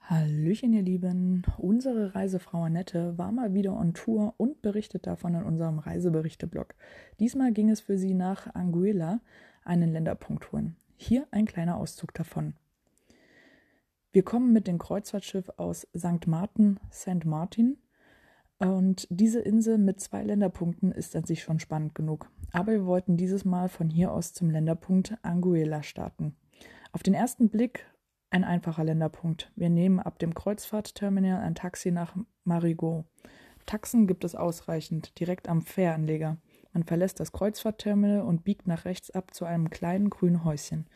Hallöchen, ihr Lieben. Unsere Reisefrau Annette war mal wieder on Tour und berichtet davon in unserem Reiseberichte-Blog. Diesmal ging es für sie nach Anguilla, einen Länderpunkt holen. Hier ein kleiner Auszug davon. Wir kommen mit dem Kreuzfahrtschiff aus St. Martin, St. Martin. Und diese Insel mit zwei Länderpunkten ist an sich schon spannend genug. Aber wir wollten dieses Mal von hier aus zum Länderpunkt Anguilla starten. Auf den ersten Blick ein einfacher Länderpunkt. Wir nehmen ab dem Kreuzfahrtterminal ein Taxi nach Marigot. Taxen gibt es ausreichend, direkt am Fähranleger. Man verlässt das Kreuzfahrtterminal und biegt nach rechts ab zu einem kleinen grünen Häuschen.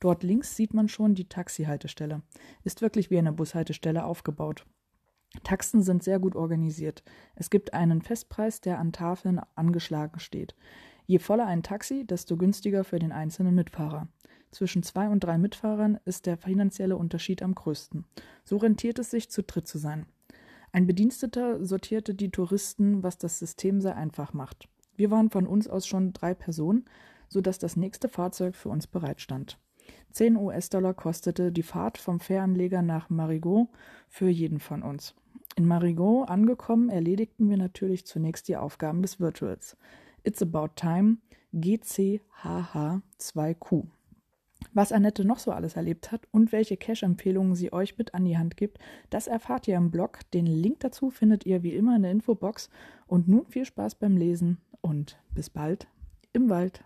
Dort links sieht man schon die Taxihaltestelle. Ist wirklich wie eine Bushaltestelle aufgebaut. Taxen sind sehr gut organisiert. Es gibt einen Festpreis, der an Tafeln angeschlagen steht. Je voller ein Taxi, desto günstiger für den einzelnen Mitfahrer. Zwischen zwei und drei Mitfahrern ist der finanzielle Unterschied am größten. So rentiert es sich, zu dritt zu sein. Ein Bediensteter sortierte die Touristen, was das System sehr einfach macht. Wir waren von uns aus schon drei Personen, sodass das nächste Fahrzeug für uns bereitstand. 10 US-Dollar kostete die Fahrt vom Fähranleger nach Marigot für jeden von uns. In Marigot angekommen, erledigten wir natürlich zunächst die Aufgaben des Virtuals. It's About Time GCHH2Q. Was Annette noch so alles erlebt hat und welche Cash-Empfehlungen sie euch mit an die Hand gibt, das erfahrt ihr im Blog. Den Link dazu findet ihr wie immer in der Infobox. Und nun viel Spaß beim Lesen und bis bald im Wald.